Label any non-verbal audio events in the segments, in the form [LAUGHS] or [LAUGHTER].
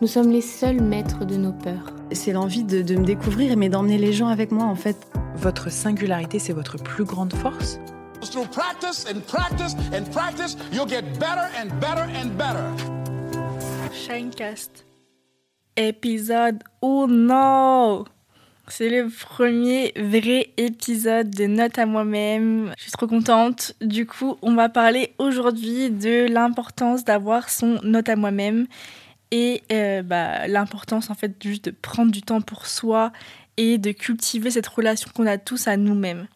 nous sommes les seuls maîtres de nos peurs. C'est l'envie de, de me découvrir, mais d'emmener les gens avec moi en fait. Votre singularité, c'est votre plus grande force? Through practice and practice and practice, you'll get better and better and better. Shinecast. Épisode 1 C'est le premier vrai épisode de Note à moi-même. Je suis trop contente. Du coup, on va parler aujourd'hui de l'importance d'avoir son note à moi-même et euh, bah, l'importance en fait juste de prendre du temps pour soi et de cultiver cette relation qu'on a tous à nous-mêmes.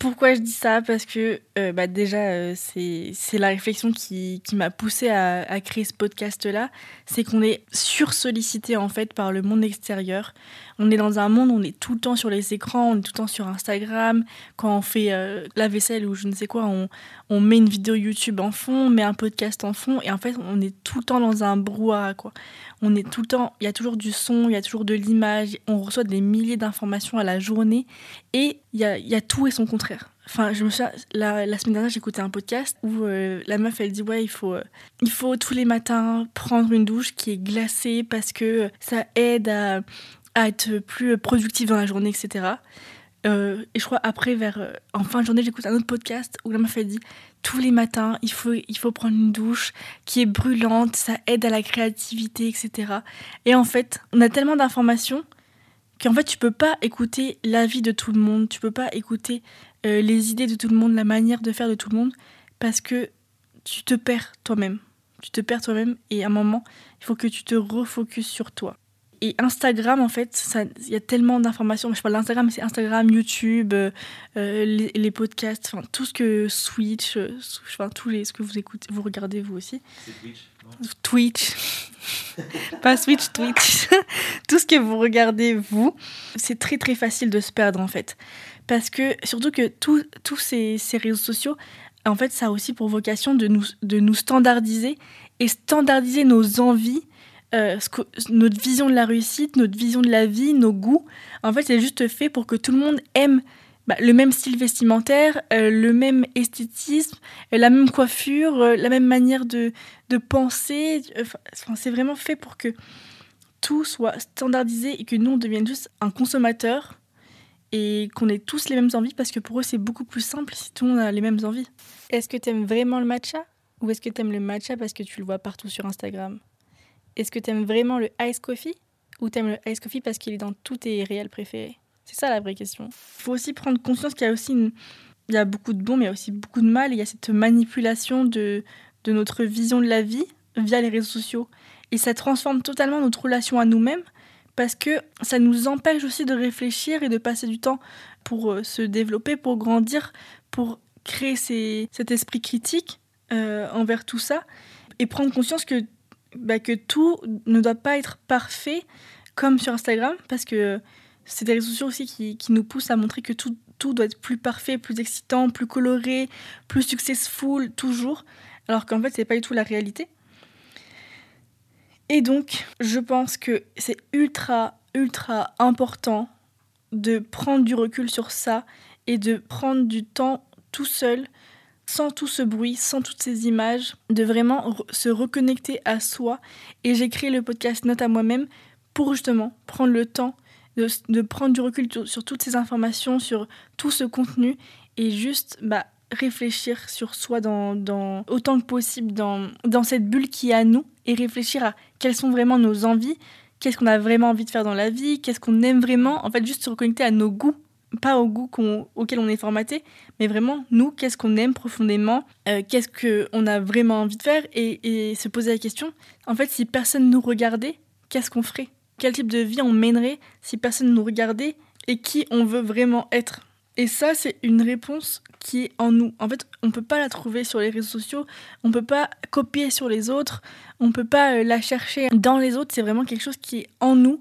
Pourquoi je dis ça? Parce que euh, bah déjà, euh, c'est la réflexion qui, m'a poussée à, créer ce podcast-là. C'est qu'on est sursollicité en fait par le monde extérieur. On est dans un monde où on est tout le temps sur les écrans, on est tout le temps sur Instagram. Quand on fait la vaisselle ou je ne sais quoi, on met une vidéo YouTube en fond, on met un podcast en fond. Et en fait, on est tout le temps dans un brouhaha, quoi. On est tout le temps, il y a toujours du son, il y a toujours de l'image, on reçoit des milliers d'informations à la journée. Et il y a, tout et son contraire. Enfin, je me souviens, la, la semaine dernière, j'écoutais un podcast où euh, la meuf, elle dit Ouais, il faut, euh, il faut tous les matins prendre une douche qui est glacée parce que ça aide à, à être plus productive dans la journée, etc. Euh, et je crois après, vers, euh, en fin de journée, j'écoute un autre podcast où la meuf, elle dit Tous les matins, il faut, il faut prendre une douche qui est brûlante, ça aide à la créativité, etc. Et en fait, on a tellement d'informations qu'en fait, tu peux pas écouter l'avis de tout le monde, tu peux pas écouter euh, les idées de tout le monde, la manière de faire de tout le monde, parce que tu te perds toi-même. Tu te perds toi-même et à un moment, il faut que tu te refocuses sur toi. Et Instagram, en fait, il y a tellement d'informations. Je parle d'Instagram, mais c'est Instagram, YouTube, euh, euh, les, les podcasts, enfin tout ce que Switch, euh, enfin tous les ce que vous écoutez, vous regardez vous aussi. Twitch, [LAUGHS] pas Switch, Twitch. [LAUGHS] tout ce que vous regardez vous, c'est très très facile de se perdre en fait, parce que surtout que tous ces, ces réseaux sociaux, en fait, ça a aussi pour vocation de nous de nous standardiser et standardiser nos envies euh, notre vision de la réussite, notre vision de la vie, nos goûts. En fait, c'est juste fait pour que tout le monde aime bah, le même style vestimentaire, euh, le même esthétisme, euh, la même coiffure, la même manière de, de penser. Enfin, c'est vraiment fait pour que tout soit standardisé et que nous, on devienne juste un consommateur et qu'on ait tous les mêmes envies parce que pour eux, c'est beaucoup plus simple si tout le monde a les mêmes envies. Est-ce que tu aimes vraiment le matcha ou est-ce que tu aimes le matcha parce que tu le vois partout sur Instagram? Est-ce que tu aimes vraiment le ice coffee ou tu aimes le ice coffee parce qu'il est dans tous tes réels préférés? C'est ça la vraie question. Il faut aussi prendre conscience qu'il y a aussi il y a beaucoup de bon, mais il y a aussi beaucoup de mal. Il y a cette manipulation de, de notre vision de la vie via les réseaux sociaux. Et ça transforme totalement notre relation à nous-mêmes parce que ça nous empêche aussi de réfléchir et de passer du temps pour euh, se développer, pour grandir, pour créer cet esprit critique euh, envers tout ça et prendre conscience que bah, que tout ne doit pas être parfait comme sur Instagram, parce que c'est des réseaux sociaux aussi qui, qui nous poussent à montrer que tout, tout doit être plus parfait, plus excitant, plus coloré, plus successful, toujours, alors qu'en fait, c'est pas du tout la réalité. Et donc, je pense que c'est ultra, ultra important de prendre du recul sur ça et de prendre du temps tout seul sans tout ce bruit, sans toutes ces images, de vraiment se reconnecter à soi. Et j'ai créé le podcast Note à moi-même pour justement prendre le temps de, de prendre du recul sur, sur toutes ces informations, sur tout ce contenu et juste bah, réfléchir sur soi dans, dans- autant que possible dans, dans cette bulle qui est à nous et réfléchir à quelles sont vraiment nos envies, qu'est-ce qu'on a vraiment envie de faire dans la vie, qu'est-ce qu'on aime vraiment. En fait, juste se reconnecter à nos goûts, pas aux goûts qu'on- auxquels on est formaté, mais vraiment, nous, qu'est-ce qu'on aime profondément, euh, qu'est-ce qu'on a vraiment envie de faire, et, et se poser la question, en fait, si personne nous regardait, qu'est-ce qu'on ferait? Quel type de vie on mènerait si personne nous regardait et qui on veut vraiment être? Et ça, c'est une réponse qui est en nous. En fait, on ne peut pas la trouver sur les réseaux sociaux, on ne peut pas copier sur les autres, on ne peut pas euh, la chercher dans les autres, c'est vraiment quelque chose qui est en nous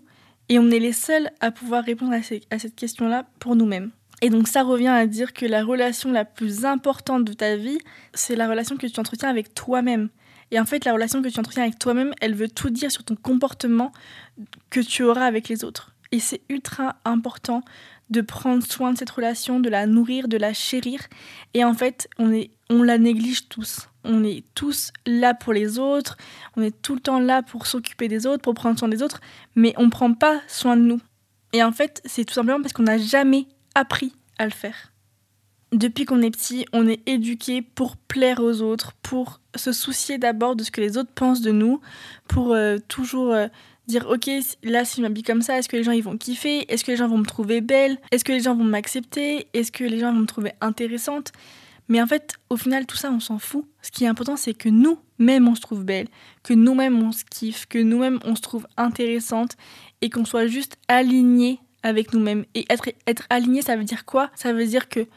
et on est les seuls à pouvoir répondre à, cette question-là pour nous-mêmes. Et donc ça revient à dire que la relation la plus importante de ta vie, c'est la relation que tu entretiens avec toi-même. Et en fait, la relation que tu entretiens avec toi-même, elle veut tout dire sur ton comportement que tu auras avec les autres. Et c'est ultra important de prendre soin de cette relation, de la nourrir, de la chérir. Et en fait, on, la néglige tous. On est tous là pour les autres, on est tout le temps là pour s'occuper des autres, pour prendre soin des autres, mais on ne prend pas soin de nous. Et en fait, c'est tout simplement parce qu'on n'a jamais appris à le faire. Depuis qu'on est petit, on est éduqué pour plaire aux autres, pour se soucier d'abord de ce que les autres pensent de nous, pour euh, toujours euh, dire ok là si je m'habille comme ça est-ce que les gens ils vont kiffer? Est-ce que les gens vont me trouver belle? Est-ce que les gens vont m'accepter? Est-ce que les gens vont me trouver intéressante? Mais en fait au final tout ça on s'en fout ce qui est important c'est que nous-mêmes on se trouve belle que nous-mêmes on se kiffe que nous-mêmes on se trouve intéressante et qu'on soit juste aligné avec nous-mêmes et être, être aligné ça veut dire quoi? Ça veut dire que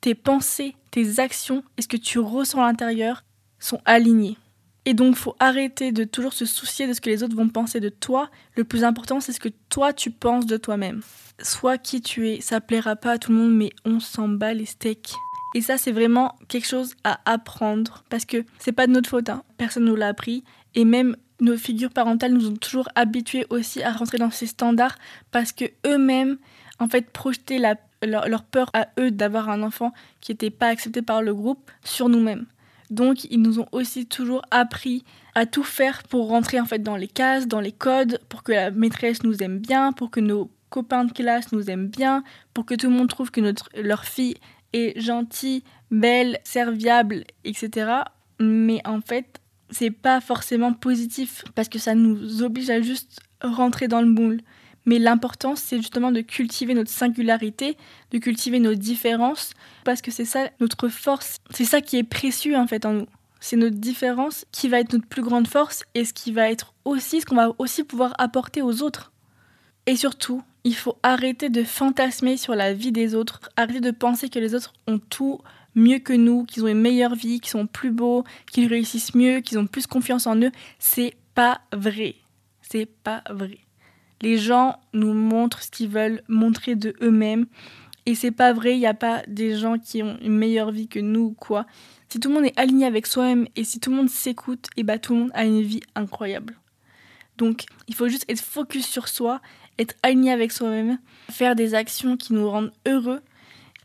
tes pensées tes actions et ce que tu ressens à l'intérieur sont alignés et donc, faut arrêter de toujours se soucier de ce que les autres vont penser de toi. Le plus important, c'est ce que toi, tu penses de toi-même. Sois qui tu es, ça plaira pas à tout le monde, mais on s'en bat les steaks. Et ça, c'est vraiment quelque chose à apprendre. Parce que c'est pas de notre faute, hein. personne nous l'a appris. Et même nos figures parentales nous ont toujours habitués aussi à rentrer dans ces standards parce que eux-mêmes, en fait, projetaient leur, leur, peur à eux d'avoir un enfant qui n'était pas accepté par le groupe sur nous-mêmes. Donc ils nous ont aussi toujours appris à tout faire pour rentrer en fait dans les cases, dans les codes, pour que la maîtresse nous aime bien, pour que nos copains de classe nous aiment bien, pour que tout le monde trouve que notre, leur fille est gentille, belle, serviable, etc. Mais en fait, c'est pas forcément positif parce que ça nous oblige à juste rentrer dans le moule. Mais l'important, c'est justement de cultiver notre singularité, de cultiver nos différences, parce que c'est ça notre force. C'est ça qui est précieux en fait en nous. C'est notre différence qui va être notre plus grande force et ce qui va être aussi ce qu'on va aussi pouvoir apporter aux autres. Et surtout, il faut arrêter de fantasmer sur la vie des autres, arrêter de penser que les autres ont tout mieux que nous, qu'ils ont une meilleure vie, qu'ils sont plus beaux, qu'ils réussissent mieux, qu'ils ont plus confiance en eux. C'est pas vrai. C'est pas vrai. Les gens nous montrent ce qu'ils veulent montrer de eux-mêmes. Et c'est pas vrai, il n'y a pas des gens qui ont une meilleure vie que nous ou quoi. Si tout le monde est aligné avec soi-même et si tout le monde s'écoute, et eh bah tout le monde a une vie incroyable. Donc il faut juste être focus sur soi, être aligné avec soi-même, faire des actions qui nous rendent heureux.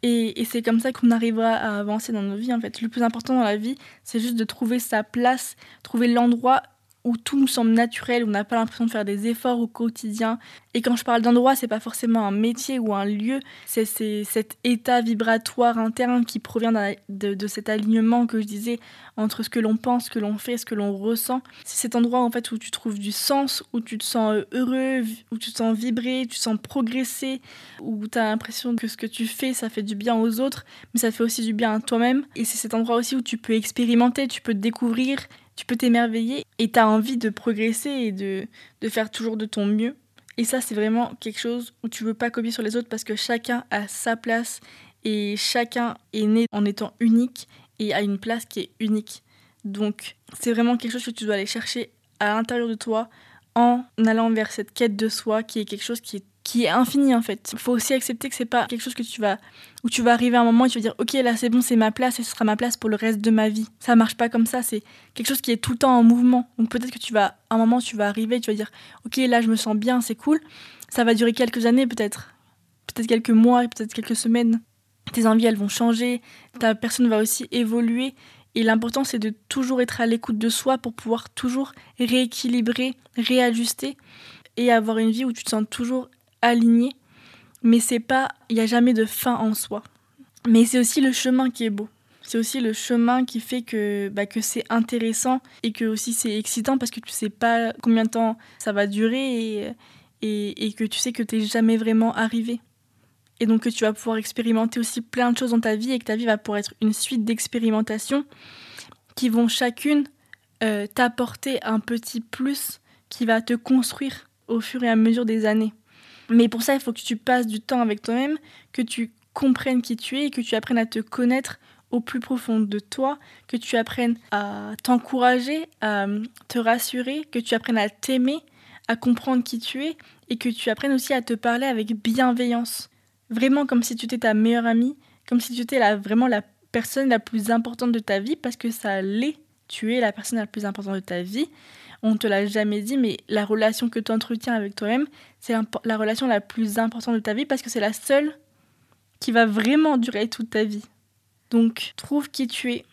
Et, et c'est comme ça qu'on arrivera à avancer dans nos vies en fait. Le plus important dans la vie, c'est juste de trouver sa place, trouver l'endroit où tout nous semble naturel, où on n'a pas l'impression de faire des efforts au quotidien. Et quand je parle d'endroit, c'est pas forcément un métier ou un lieu, c'est cet état vibratoire interne qui provient de, cet alignement que je disais entre ce que l'on pense, ce que l'on fait, ce que l'on ressent. C'est cet endroit en fait où tu trouves du sens, où tu te sens heureux, où tu te sens vibrer, tu te sens progresser, où tu as l'impression que ce que tu fais, ça fait du bien aux autres, mais ça fait aussi du bien à toi-même. Et c'est cet endroit aussi où tu peux expérimenter, tu peux découvrir, tu peux t'émerveiller et tu as envie de progresser et de, de faire toujours de ton mieux. Et ça, c'est vraiment quelque chose où tu veux pas copier sur les autres parce que chacun a sa place et chacun est né en étant unique et a une place qui est unique. Donc, c'est vraiment quelque chose que tu dois aller chercher à l'intérieur de toi en allant vers cette quête de soi qui est quelque chose qui est qui est infini en fait. Il faut aussi accepter que c'est pas quelque chose que tu vas où tu vas arriver à un moment et tu vas dire OK là c'est bon, c'est ma place et ce sera ma place pour le reste de ma vie. Ça marche pas comme ça, c'est quelque chose qui est tout le temps en mouvement. Donc peut-être que tu vas à un moment tu vas arriver, tu vas dire OK là je me sens bien, c'est cool. Ça va durer quelques années peut-être. Peut-être quelques mois, peut-être quelques semaines. Tes envies elles vont changer, ta personne va aussi évoluer et l'important c'est de toujours être à l'écoute de soi pour pouvoir toujours rééquilibrer, réajuster et avoir une vie où tu te sens toujours aligné, mais c'est pas, il n'y a jamais de fin en soi. Mais c'est aussi le chemin qui est beau. C'est aussi le chemin qui fait que, bah, que c'est intéressant et que aussi c'est excitant parce que tu sais pas combien de temps ça va durer et, et, que tu sais que tu n'es jamais vraiment arrivé. Et donc que tu vas pouvoir expérimenter aussi plein de choses dans ta vie et que ta vie va pouvoir être une suite d'expérimentations qui vont chacune euh, t'apporter un petit plus qui va te construire au fur et à mesure des années. Mais pour ça, il faut que tu passes du temps avec toi-même, que tu comprennes qui tu es et que tu apprennes à te connaître au plus profond de toi, que tu apprennes à t'encourager, à te rassurer, que tu apprennes à t'aimer, à comprendre qui tu es et que tu apprennes aussi à te parler avec bienveillance. Vraiment comme si tu étais ta meilleure amie, comme si tu étais vraiment la personne la plus importante de ta vie parce que ça l'est. Tu es la personne la plus importante de ta vie. On ne te l'a jamais dit, mais la relation que tu entretiens avec toi-même, c'est la relation la plus importante de ta vie parce que c'est la seule qui va vraiment durer toute ta vie. Donc, trouve qui tu es,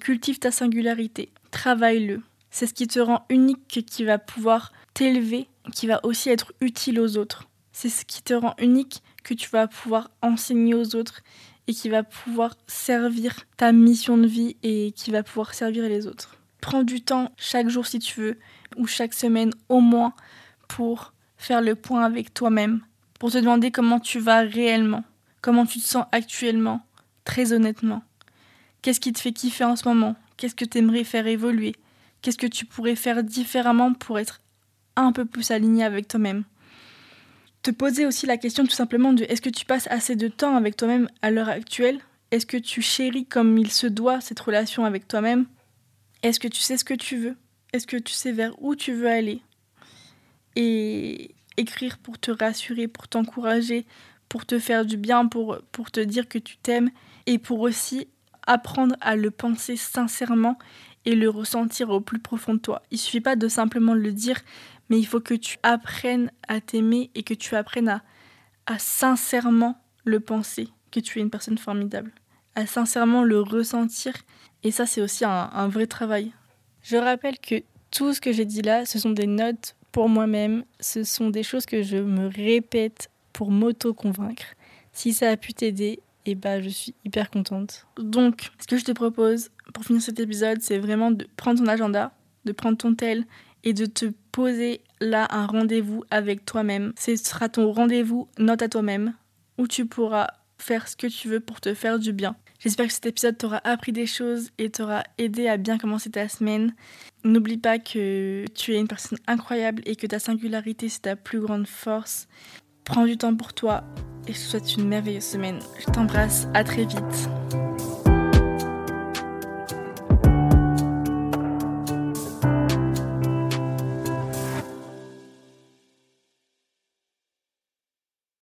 cultive ta singularité, travaille-le. C'est ce qui te rend unique qui va pouvoir t'élever, qui va aussi être utile aux autres. C'est ce qui te rend unique que tu vas pouvoir enseigner aux autres et qui va pouvoir servir ta mission de vie et qui va pouvoir servir les autres. Prends du temps chaque jour si tu veux, ou chaque semaine au moins, pour faire le point avec toi-même, pour te demander comment tu vas réellement, comment tu te sens actuellement, très honnêtement. Qu'est-ce qui te fait kiffer en ce moment? Qu'est-ce que tu aimerais faire évoluer? Qu'est-ce que tu pourrais faire différemment pour être un peu plus aligné avec toi-même? Te poser aussi la question tout simplement de est-ce que tu passes assez de temps avec toi-même à l'heure actuelle? Est-ce que tu chéris comme il se doit cette relation avec toi-même? Est-ce que tu sais ce que tu veux? Est-ce que tu sais vers où tu veux aller? Et écrire pour te rassurer, pour t'encourager, pour te faire du bien, pour, te dire que tu t'aimes et pour aussi apprendre à le penser sincèrement et le ressentir au plus profond de toi. Il suffit pas de simplement le dire, mais il faut que tu apprennes à t'aimer et que tu apprennes à, à sincèrement le penser, que tu es une personne formidable, à sincèrement le ressentir. Et ça, c'est aussi un, un vrai travail. Je rappelle que tout ce que j'ai dit là, ce sont des notes pour moi-même, ce sont des choses que je me répète pour m'auto-convaincre. Si ça a pu t'aider, eh ben, je suis hyper contente. Donc, ce que je te propose pour finir cet épisode, c'est vraiment de prendre ton agenda, de prendre ton tel et de te poser là un rendez-vous avec toi-même. Ce sera ton rendez-vous note à toi-même où tu pourras faire ce que tu veux pour te faire du bien. J'espère que cet épisode t'aura appris des choses et t'aura aidé à bien commencer ta semaine. N'oublie pas que tu es une personne incroyable et que ta singularité c'est ta plus grande force. Prends du temps pour toi et je te souhaite une merveilleuse semaine. Je t'embrasse, à très vite.